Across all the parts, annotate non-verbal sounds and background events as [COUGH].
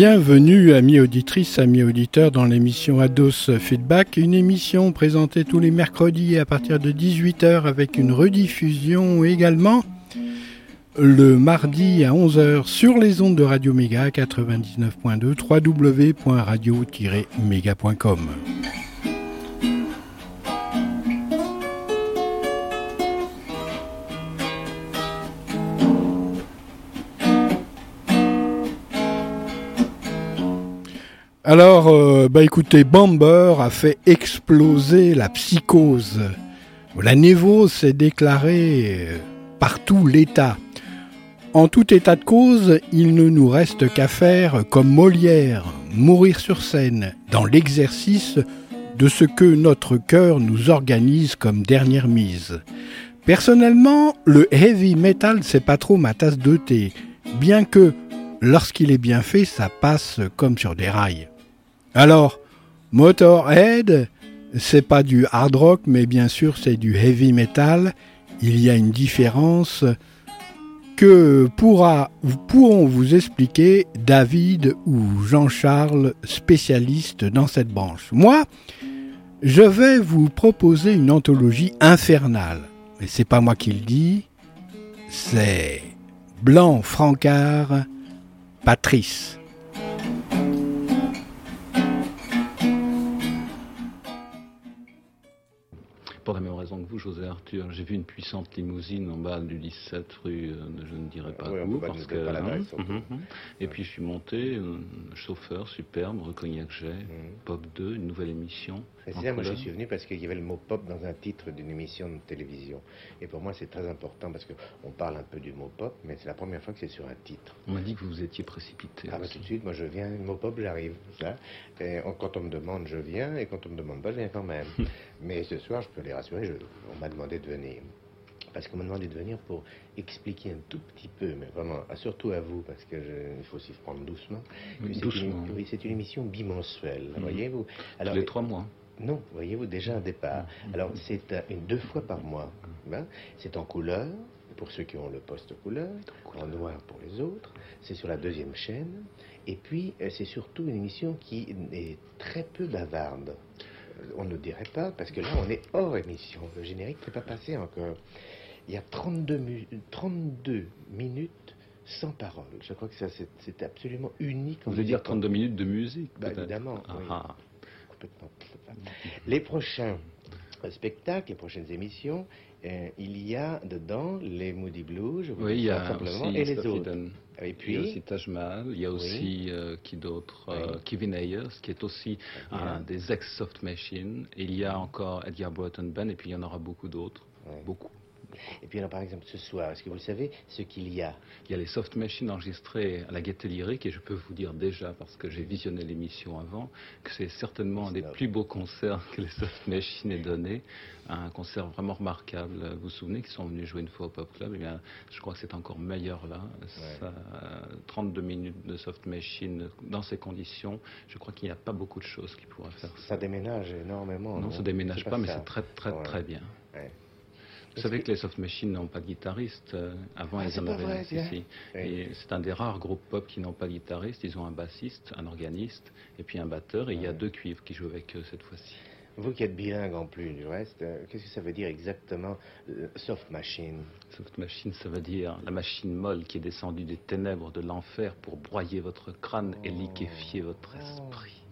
Bienvenue, amis auditrices, amis auditeurs, dans l'émission Ados Feedback, une émission présentée tous les mercredis à partir de 18h avec une rediffusion également le mardi à 11h sur les ondes de Radio Méga 99.2 www.radio-méga.com. Alors, euh, bah écoutez, Bamber a fait exploser la psychose. La névose s'est déclarée euh, partout l'État. En tout état de cause, il ne nous reste qu'à faire comme Molière, mourir sur scène, dans l'exercice de ce que notre cœur nous organise comme dernière mise. Personnellement, le heavy metal, c'est pas trop ma tasse de thé, bien que, lorsqu'il est bien fait, ça passe comme sur des rails. Alors, Motorhead, c'est pas du hard rock, mais bien sûr c'est du heavy metal. Il y a une différence que pourra, pourront vous expliquer David ou Jean-Charles, spécialistes dans cette branche. Moi, je vais vous proposer une anthologie infernale. Mais c'est pas moi qui le dis, c'est Blanc Francard, Patrice. Pour la même raison que vous, José Arthur. J'ai vu une puissante limousine en bas du 17 rue, euh, je ne dirais pas où, parce que. Pas hein, hum, hum. Et puis je suis monté, euh, chauffeur superbe, Recognac Jet, mmh. Pop 2, une nouvelle émission. C'est ça, moi je suis venu parce qu'il y avait le mot pop dans un titre d'une émission de télévision. Et pour moi c'est très important parce qu'on parle un peu du mot pop, mais c'est la première fois que c'est sur un titre. On m'a dit que vous étiez précipité. Ah bah tout de suite, moi je viens, le mot pop j'arrive. Et quand on me demande, je viens, et quand on me demande pas, je viens quand même. [LAUGHS] mais ce soir, je peux les rassurer, on m'a demandé de venir. Parce qu'on m'a demandé de venir pour expliquer un tout petit peu, mais vraiment, surtout à vous, parce qu'il faut se prendre doucement. doucement. oui, c'est une émission bimensuelle, mhm. voyez-vous. Les trois mois. Non, voyez-vous, déjà un départ. Mhm. Alors, c'est euh, une deux fois par mois. Hein. C'est en couleur, pour ceux qui ont le poste couleur, en noir pour les autres. C'est sur la deuxième chaîne. Et puis, euh, c'est surtout une émission qui est très peu bavarde on ne dirait pas, parce que là, on est hors émission. Le générique n'est pas passé encore. Il y a 32, 32 minutes sans parole. Je crois que ça, c'est absolument unique. Vous voulez dire 32 minutes de musique bah, Évidemment. Ah, ah. Les prochains spectacles, les prochaines émissions, euh, il y a dedans les Moody Blues, je vous oui, il y a simplement, et les autres. Et puis, il y a aussi Taj Mahal, il y a aussi euh, qui d'autre euh, Kevin Ayers, qui est aussi un des ex-Soft Machine. il y a encore Edgar Broughton Ben, et puis il y en aura beaucoup d'autres. Beaucoup. Et puis alors par exemple ce soir, est-ce que vous le savez ce qu'il y a Il y a les soft machines enregistrées à la Gaieté Lyrique et je peux vous dire déjà, parce que j'ai visionné l'émission avant, que c'est certainement un des plus beaux concerts que les soft machines aient donné. Un concert vraiment remarquable. Vous vous souvenez qu'ils sont venus jouer une fois au Pop Club? Eh bien, je crois que c'est encore meilleur là. 32 minutes de soft machine dans ces conditions, je crois qu'il n'y a pas beaucoup de choses qui pourraient faire ça. Ça déménage énormément. Non, ça déménage pas, mais c'est très très très bien. Vous savez que les soft machines n'ont pas de guitariste. Euh, avant, ah, ils en avaient ici. C'est un des rares groupes pop qui n'ont pas de guitariste. Ils ont un bassiste, un organiste et puis un batteur. Et il y a deux cuivres qui jouent avec eux cette fois-ci. Vous qui êtes bilingue en plus du reste, euh, qu'est-ce que ça veut dire exactement euh, soft machine? Soft machine, ça veut dire la machine molle qui est descendue des ténèbres de l'enfer pour broyer votre crâne et oh. liquéfier votre esprit.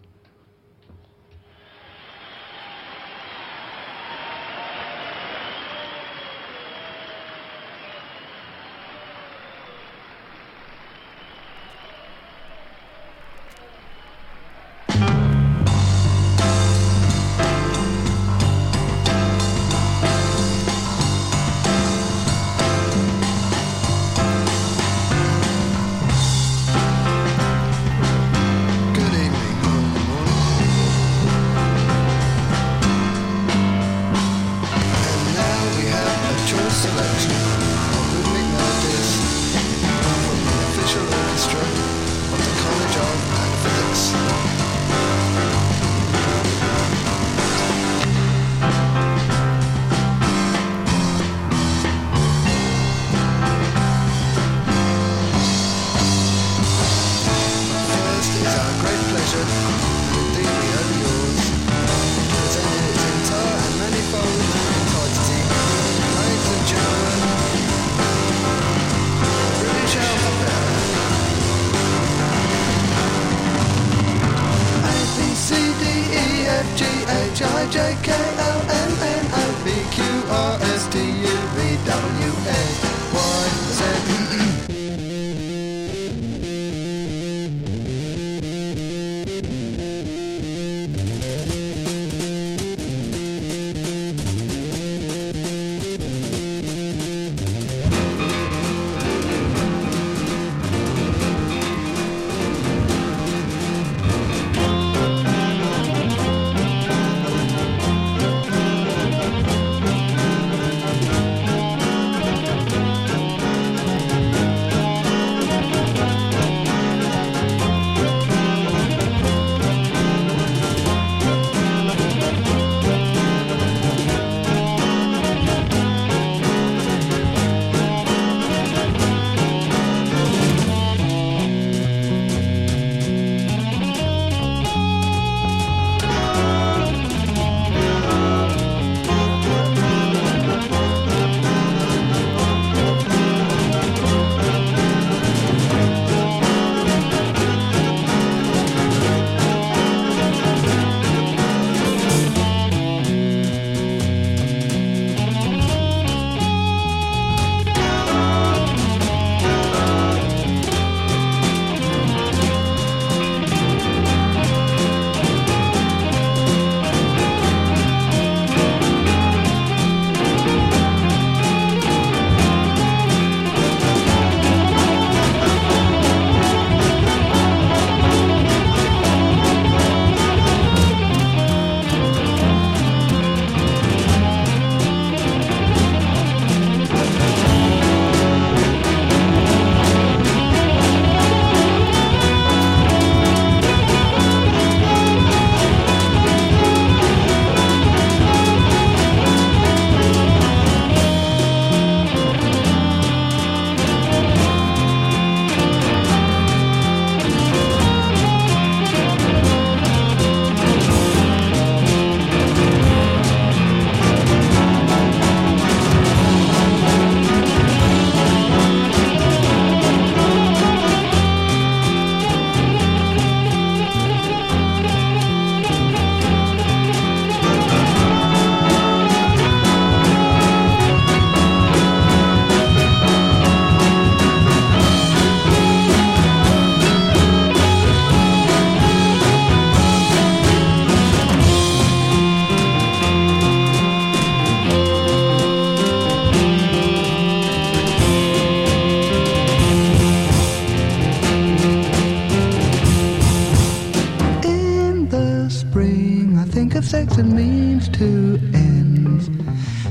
spring. I think of sex and means to ends.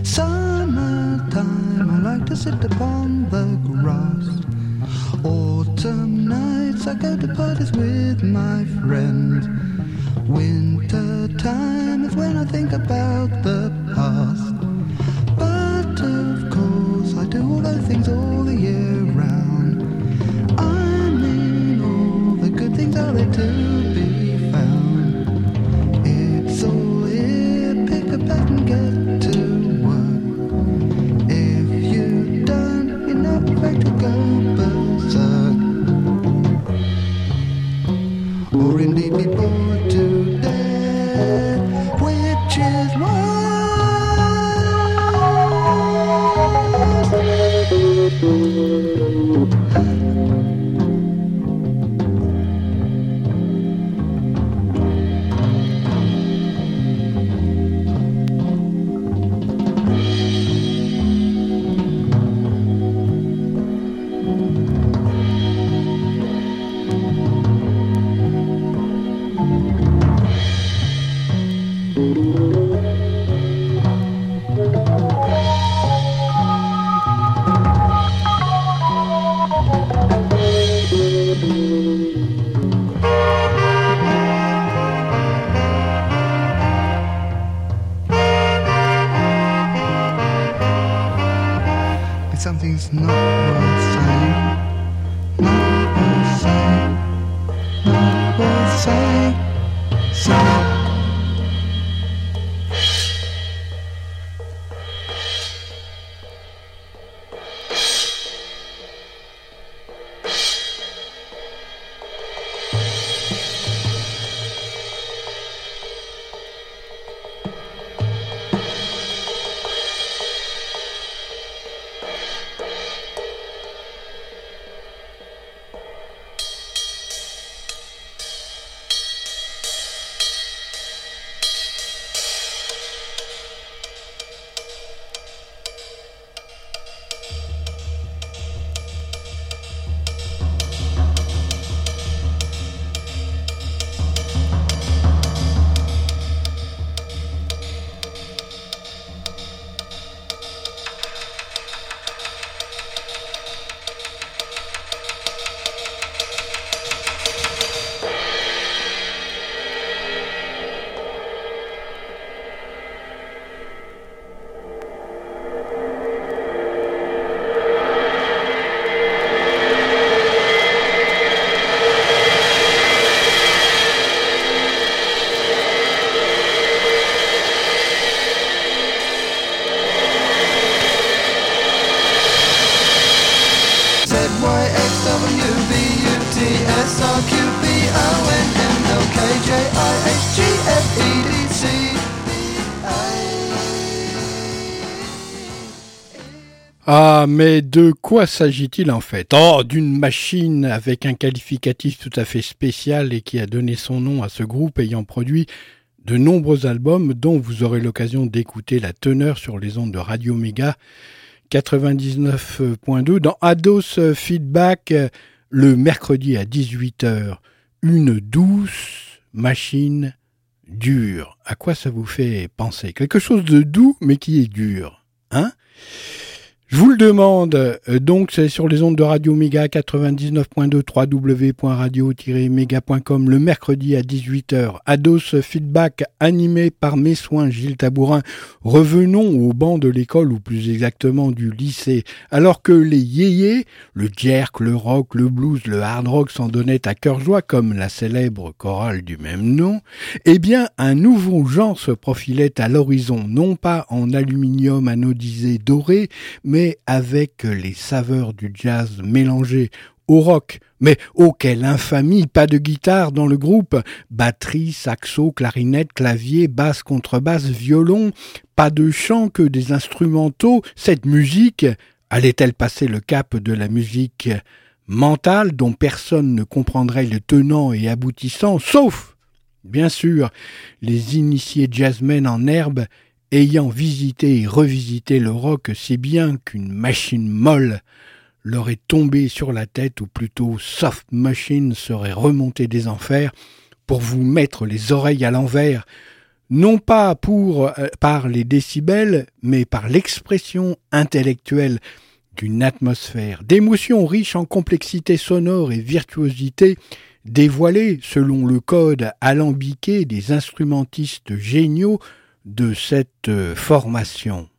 Summertime, I like to sit upon the grass. Autumn nights, I go to parties with my friends. Winter time is when I think about the past. But of course, I do all those things all de quoi s'agit-il en fait? Oh, d'une machine avec un qualificatif tout à fait spécial et qui a donné son nom à ce groupe ayant produit de nombreux albums dont vous aurez l'occasion d'écouter la teneur sur les ondes de Radio Méga 99.2 dans Ados Feedback le mercredi à 18h. Une douce machine dure. À quoi ça vous fait penser? Quelque chose de doux mais qui est dur. Hein? Je vous le demande, euh, donc c'est sur les ondes de Radio Méga 99.2 www.radio-méga.com le mercredi à 18h. Ados Feedback animé par mes soins Gilles Tabourin. Revenons au banc de l'école ou plus exactement du lycée. Alors que les yéyés, le jerk, le rock, le blues, le hard rock s'en donnaient à cœur joie comme la célèbre chorale du même nom, eh bien un nouveau genre se profilait à l'horizon, non pas en aluminium anodisé doré, avec les saveurs du jazz mélangées au rock. Mais oh quelle infamie, pas de guitare dans le groupe, batterie, saxo, clarinette, clavier, basse, contrebasse, violon, pas de chant que des instrumentaux, cette musique allait-elle passer le cap de la musique mentale dont personne ne comprendrait le tenant et aboutissant, sauf, bien sûr, les initiés jazzmen en herbe ayant visité et revisité le roc si bien qu'une machine molle leur est tombée sur la tête, ou plutôt soft machine serait remontée des enfers pour vous mettre les oreilles à l'envers, non pas pour euh, par les décibels, mais par l'expression intellectuelle d'une atmosphère, d'émotions riches en complexité sonore et virtuosité, dévoilées selon le code alambiqué des instrumentistes géniaux de cette euh, formation.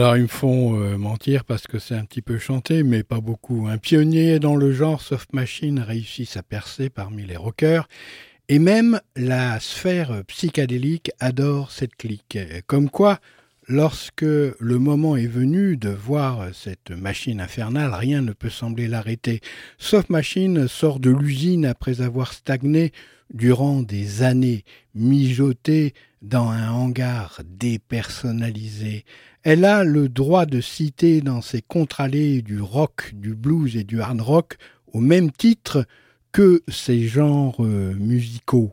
Alors ils me font euh, mentir parce que c'est un petit peu chanté, mais pas beaucoup. Un pionnier dans le genre Soft Machine réussit à percer parmi les rockers, et même la sphère psychédélique adore cette clique. Comme quoi, lorsque le moment est venu de voir cette machine infernale, rien ne peut sembler l'arrêter. Soft Machine sort de l'usine après avoir stagné durant des années, mijoté dans un hangar dépersonnalisé. Elle a le droit de citer dans ses contre-allées du rock, du blues et du hard rock au même titre que ces genres euh, musicaux.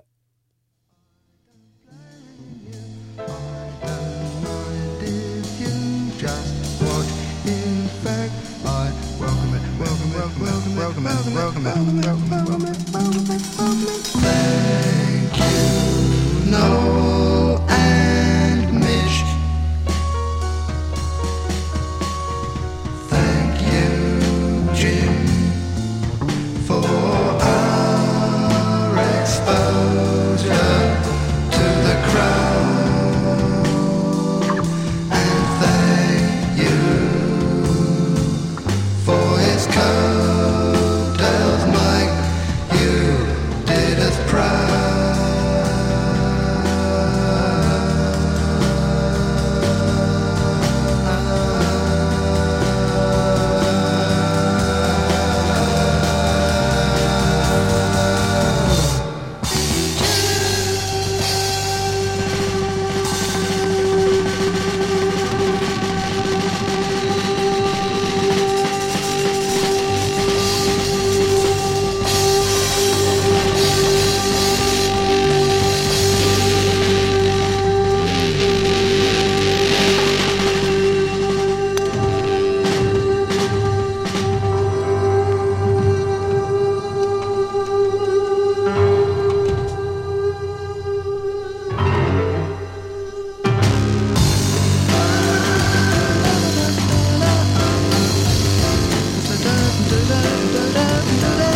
da, da, da,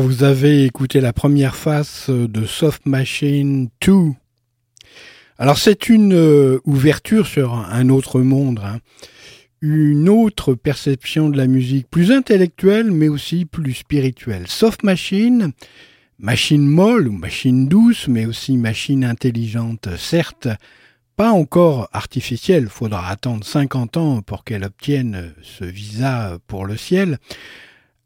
Vous avez écouté la première face de Soft Machine 2. Alors c'est une euh, ouverture sur un autre monde, hein. une autre perception de la musique, plus intellectuelle mais aussi plus spirituelle. Soft Machine, machine molle ou machine douce, mais aussi machine intelligente, certes, pas encore artificielle, faudra attendre 50 ans pour qu'elle obtienne ce visa pour le ciel,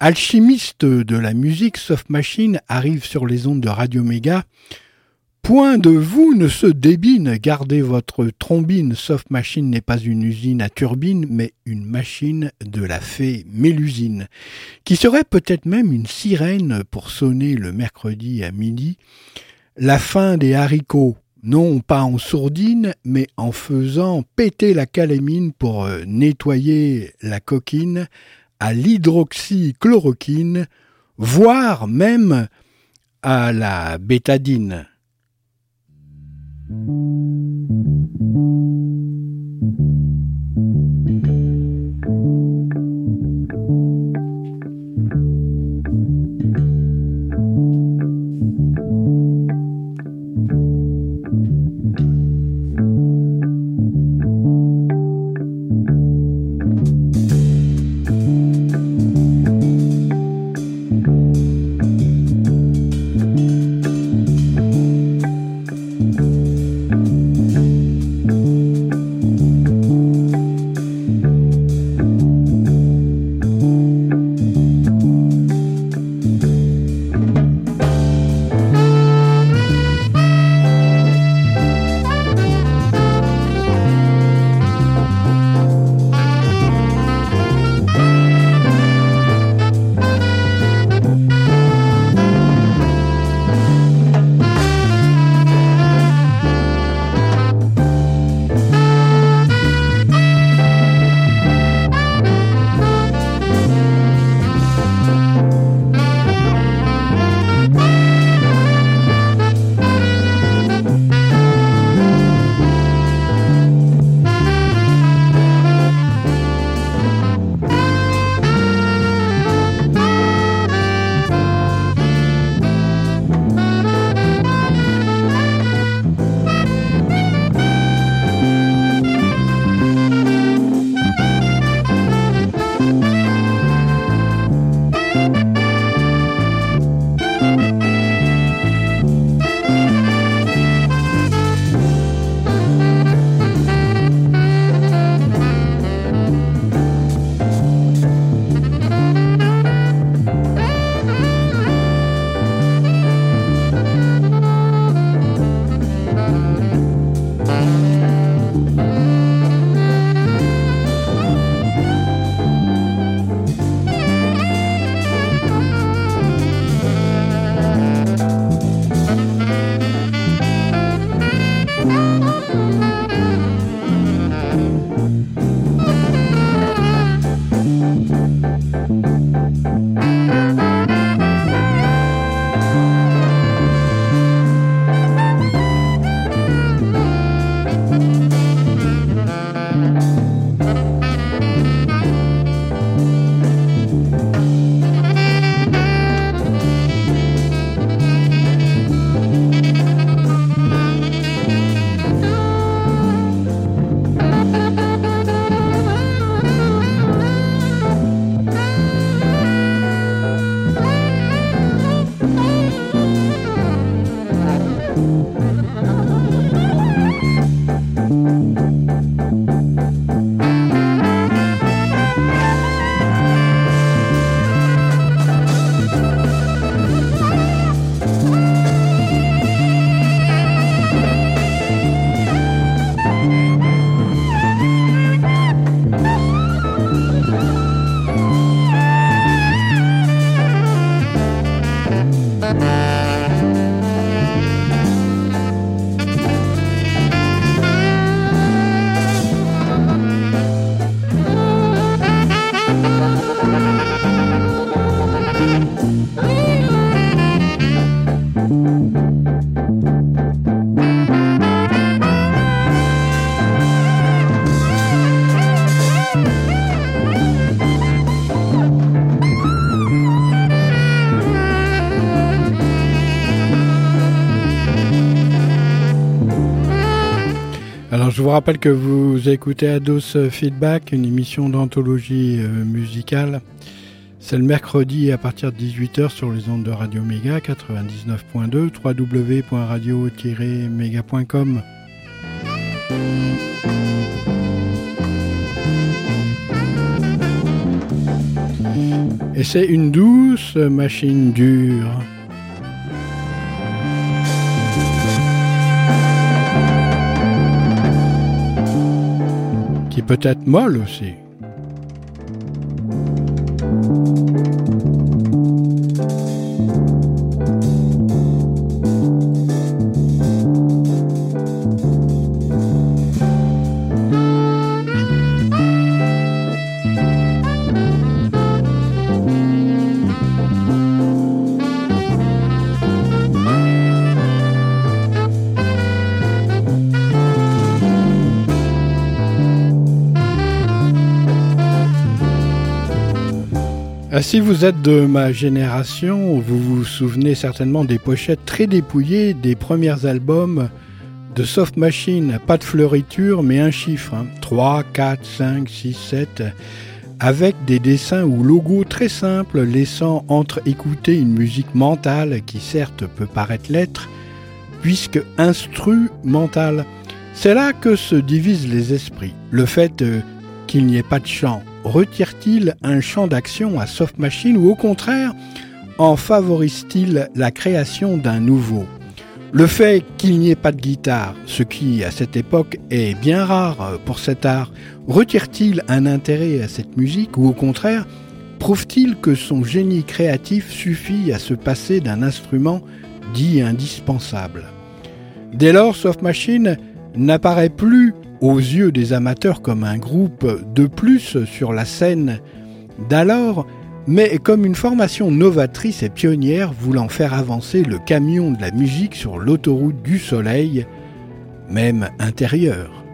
Alchimiste de la musique, Soft Machine arrive sur les ondes de Radio Méga. Point de vous ne se débine, gardez votre trombine. Soft Machine n'est pas une usine à turbine, mais une machine de la fée Mélusine, qui serait peut-être même une sirène pour sonner le mercredi à midi. La fin des haricots, non pas en sourdine, mais en faisant péter la calémine pour euh, nettoyer la coquine à l'hydroxychloroquine, voire même à la bétadine. Vous rappelle que vous écoutez Ados Feedback, une émission d'anthologie euh, musicale. C'est le mercredi à partir de 18h sur les ondes de Radio Méga 99.2 www.radio-méga.com. Et c'est une douce machine dure. Peut être molle aussi. Si vous êtes de ma génération, vous vous souvenez certainement des pochettes très dépouillées des premiers albums de Soft Machine. Pas de fleuriture, mais un chiffre. 3, 4, 5, 6, 7. Avec des dessins ou logos très simples, laissant entre-écouter une musique mentale qui certes peut paraître l'être, puisque instrumentale. C'est là que se divisent les esprits. Le fait euh, qu'il n'y ait pas de chant, retire-t-il un champ d'action à Soft Machine ou au contraire en favorise-t-il la création d'un nouveau? Le fait qu'il n'y ait pas de guitare, ce qui à cette époque est bien rare pour cet art, retire-t-il un intérêt à cette musique ou au contraire prouve-t-il que son génie créatif suffit à se passer d'un instrument dit indispensable? Dès lors, Soft Machine n'apparaît plus aux yeux des amateurs comme un groupe de plus sur la scène d'alors, mais comme une formation novatrice et pionnière voulant faire avancer le camion de la musique sur l'autoroute du soleil, même intérieure.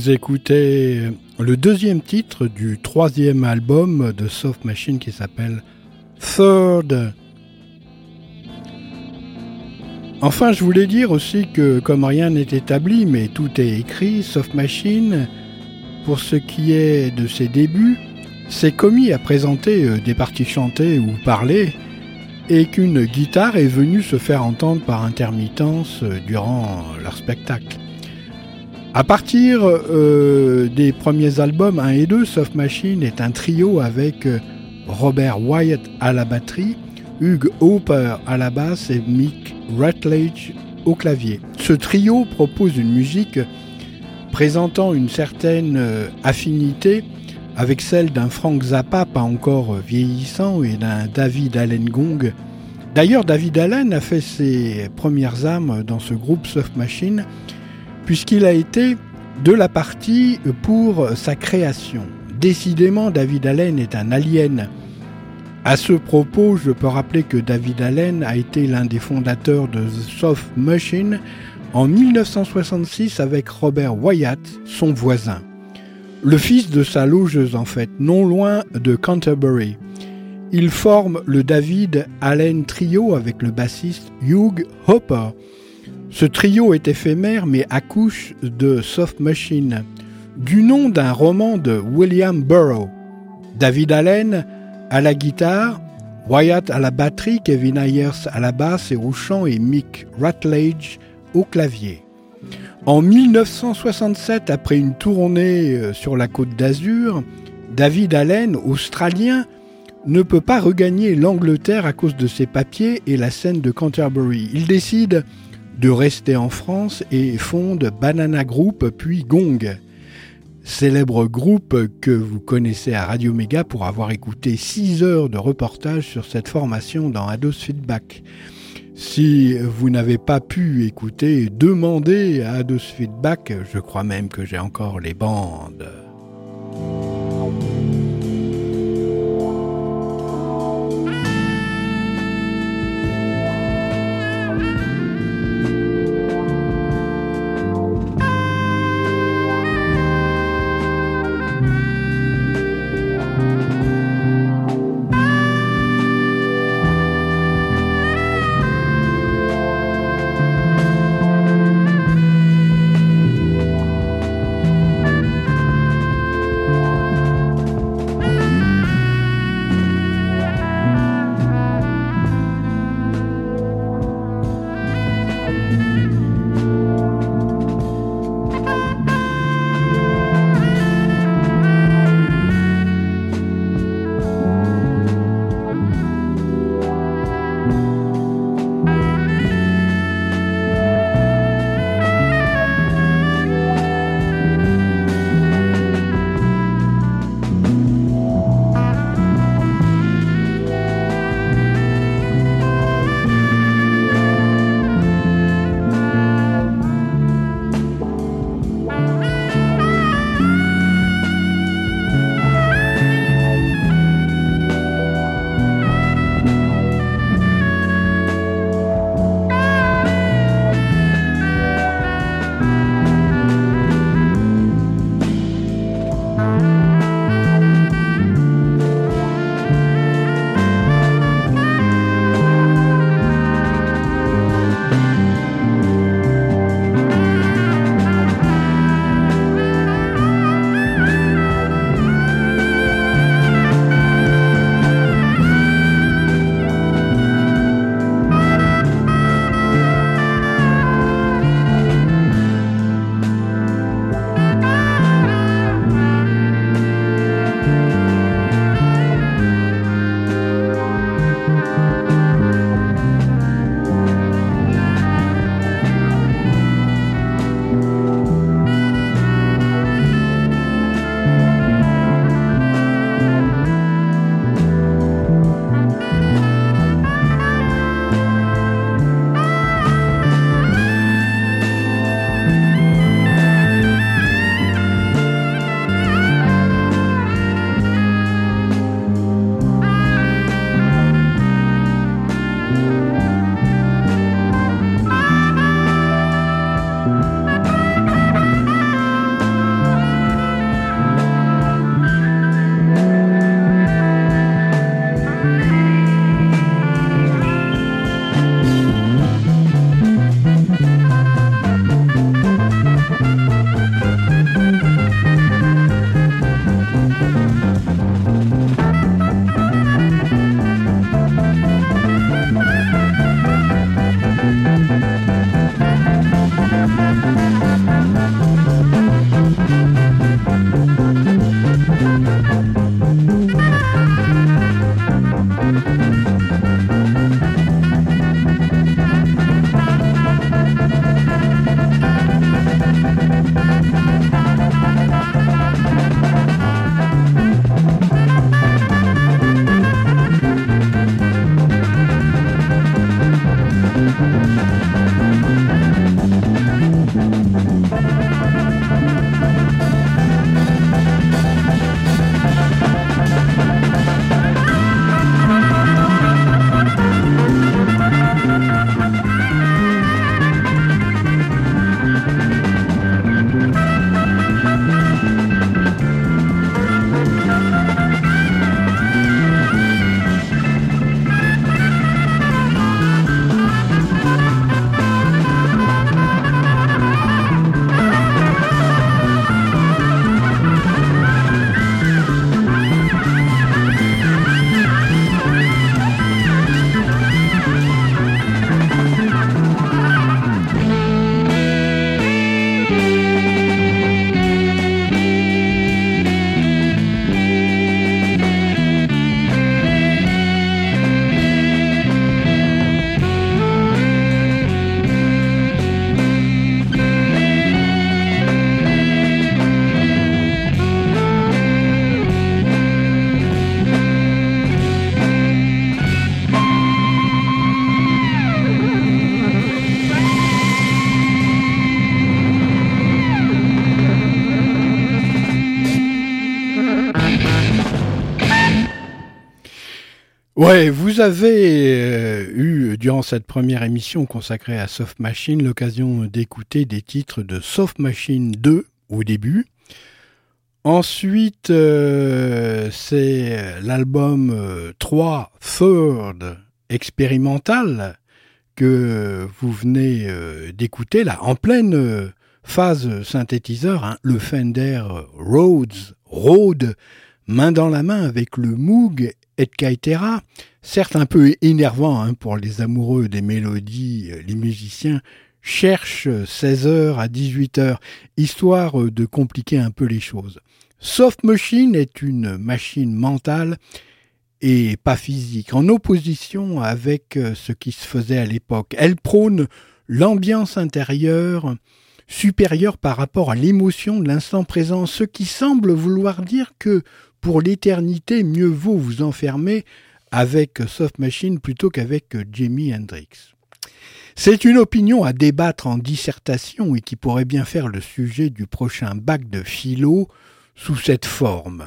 Vous écoutez le deuxième titre du troisième album de Soft Machine qui s'appelle Third. Enfin, je voulais dire aussi que, comme rien n'est établi, mais tout est écrit, Soft Machine, pour ce qui est de ses débuts, s'est commis à présenter euh, des parties chantées ou parlées, et qu'une guitare est venue se faire entendre par intermittence euh, durant leur spectacle. À partir euh, des premiers albums 1 et 2, Soft Machine est un trio avec euh, Robert Wyatt à la batterie, Hugh Hopper à la basse et Mick Rutledge au clavier. Ce trio propose une musique présentant une certaine euh, affinité avec celle d'un Frank Zappa pas encore vieillissant et d'un David Allen Gong. D'ailleurs, David Allen a fait ses premières âmes dans ce groupe Soft Machine puisqu'il a été de la partie pour sa création. Décidément, David Allen est un alien. À ce propos, je peux rappeler que David Allen a été l'un des fondateurs de The Soft Machine en 1966 avec Robert Wyatt, son voisin. Le fils de sa logeuse en fait, non loin de Canterbury. Il forme le David Allen Trio avec le bassiste Hugh Hopper. Ce trio est éphémère mais accouche de Soft Machine, du nom d'un roman de William Burroughs. David Allen à la guitare, Wyatt à la batterie, Kevin Ayers à la basse et au chant et Mick Rutledge au clavier. En 1967, après une tournée euh, sur la côte d'Azur, David Allen, australien, ne peut pas regagner l'Angleterre à cause de ses papiers et la scène de Canterbury. Il décide de rester en France et fonde Banana Group puis Gong, célèbre groupe que vous connaissez à Radio Méga pour avoir écouté 6 heures de reportage sur cette formation dans Ados Feedback. Si vous n'avez pas pu écouter, demandez à Ados Feedback, je crois même que j'ai encore les bandes. Vous avez euh, eu, durant cette première émission consacrée à Soft Machine, l'occasion d'écouter des titres de Soft Machine 2 au début. Ensuite, euh, c'est l'album 3 Third expérimental que vous venez euh, d'écouter là, en pleine phase synthétiseur, hein, le Fender Rhodes, Rhodes, main dans la main avec le Moog etc. Certes un peu énervant hein, pour les amoureux des mélodies, euh, les musiciens cherchent 16h à 18h, histoire euh, de compliquer un peu les choses. Soft Machine est une machine mentale et pas physique, en opposition avec euh, ce qui se faisait à l'époque. Elle prône l'ambiance intérieure supérieure par rapport à l'émotion de l'instant présent, ce qui semble vouloir dire que pour l'éternité, mieux vaut vous enfermer avec Soft Machine plutôt qu'avec Jimi Hendrix. C'est une opinion à débattre en dissertation et qui pourrait bien faire le sujet du prochain bac de philo sous cette forme.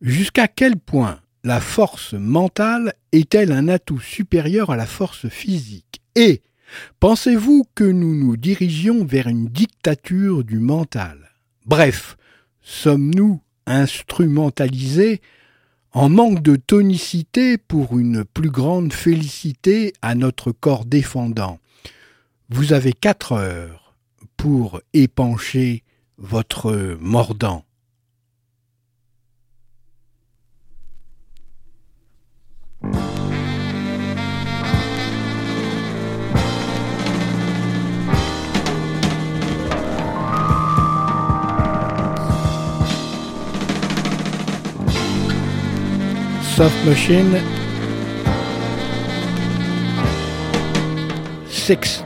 Jusqu'à quel point la force mentale est-elle un atout supérieur à la force physique? Et pensez-vous que nous nous dirigions vers une dictature du mental? Bref, sommes-nous instrumentalisé en manque de tonicité pour une plus grande félicité à notre corps défendant. Vous avez quatre heures pour épancher votre mordant. Soft Machine. Six.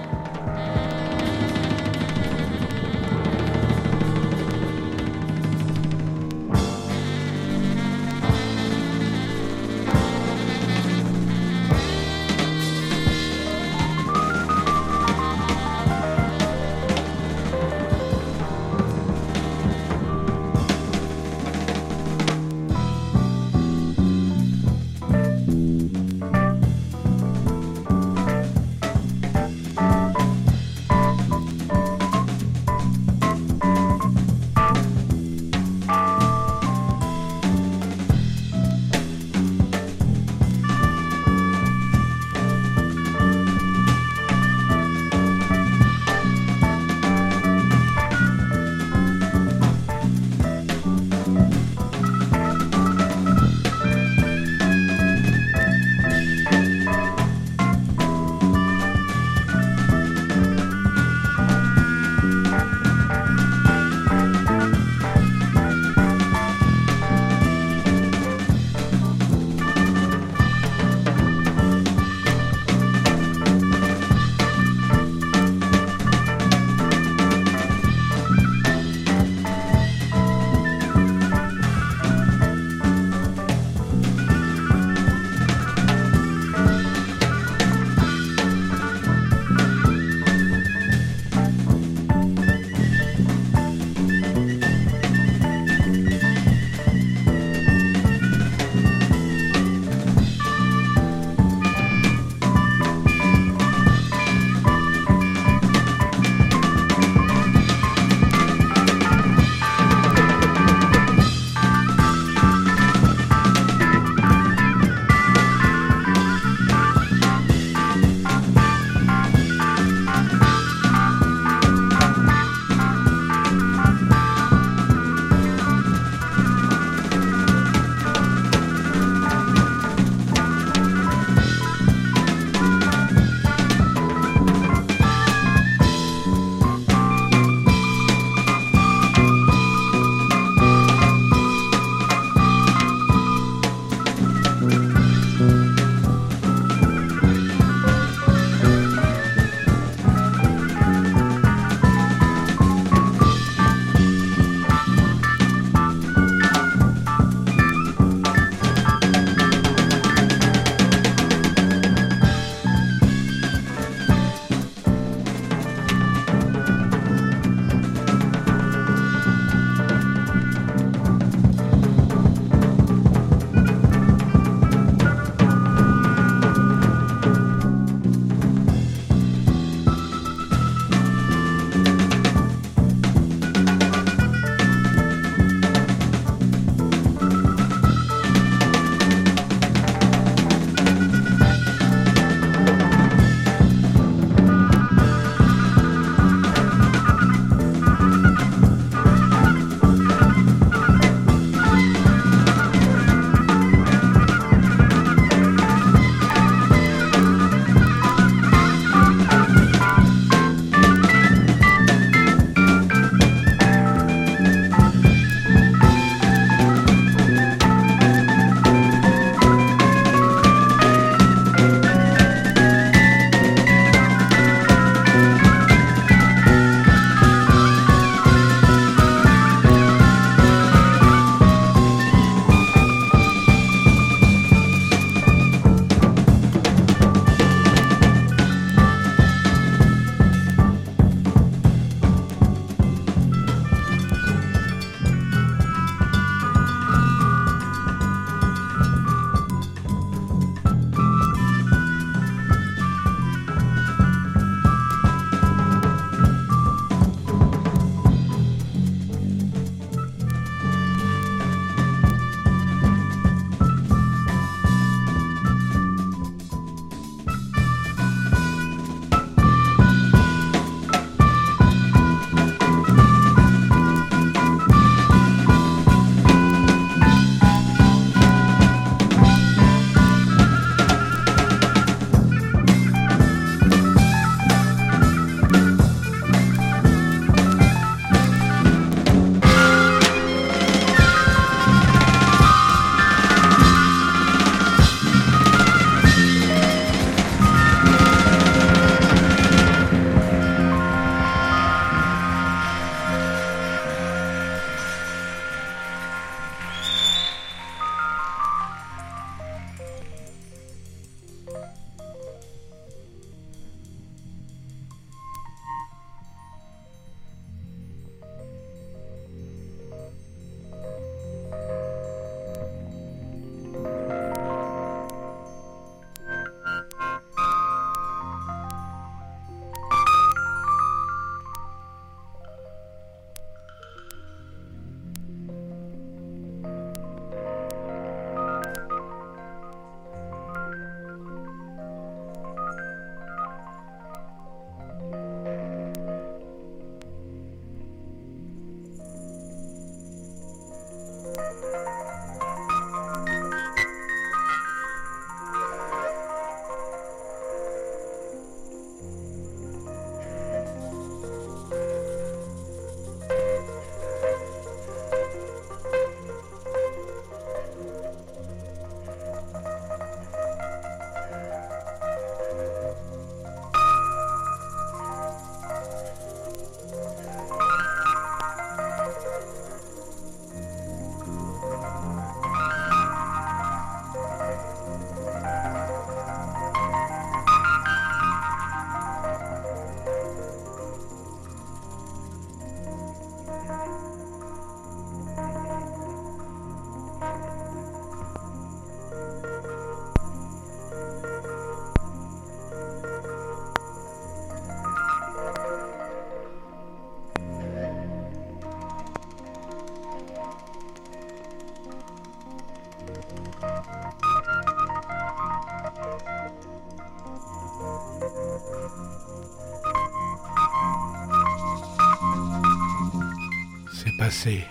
Passé.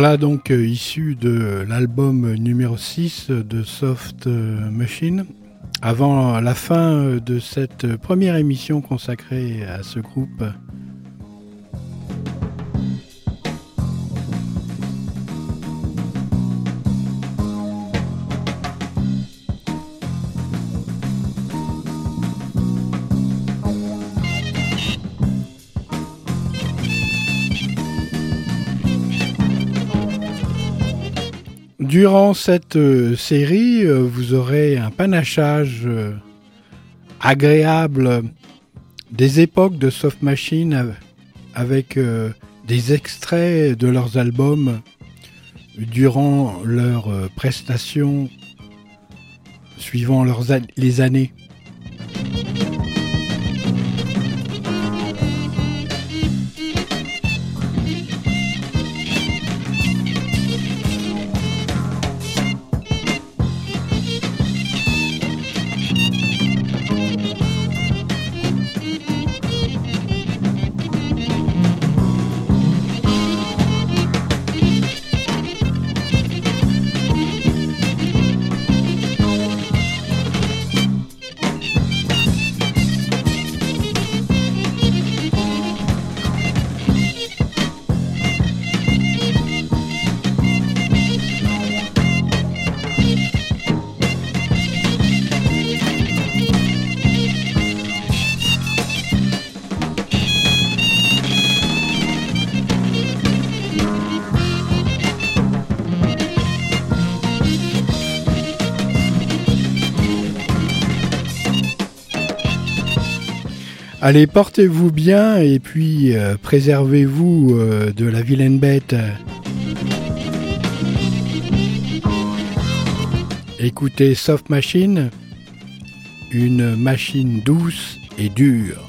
Voilà donc euh, issu de l'album numéro 6 de Soft euh, Machine. Avant la fin euh, de cette première émission consacrée à ce groupe, Durant cette euh, série, euh, vous aurez un panachage euh, agréable des époques de Soft Machine avec des extraits de leurs albums durant leurs prestations suivant les années. Allez, portez-vous bien et puis euh, préservez-vous euh, de la vilaine bête. Écoutez Soft Machine, une machine douce et dure.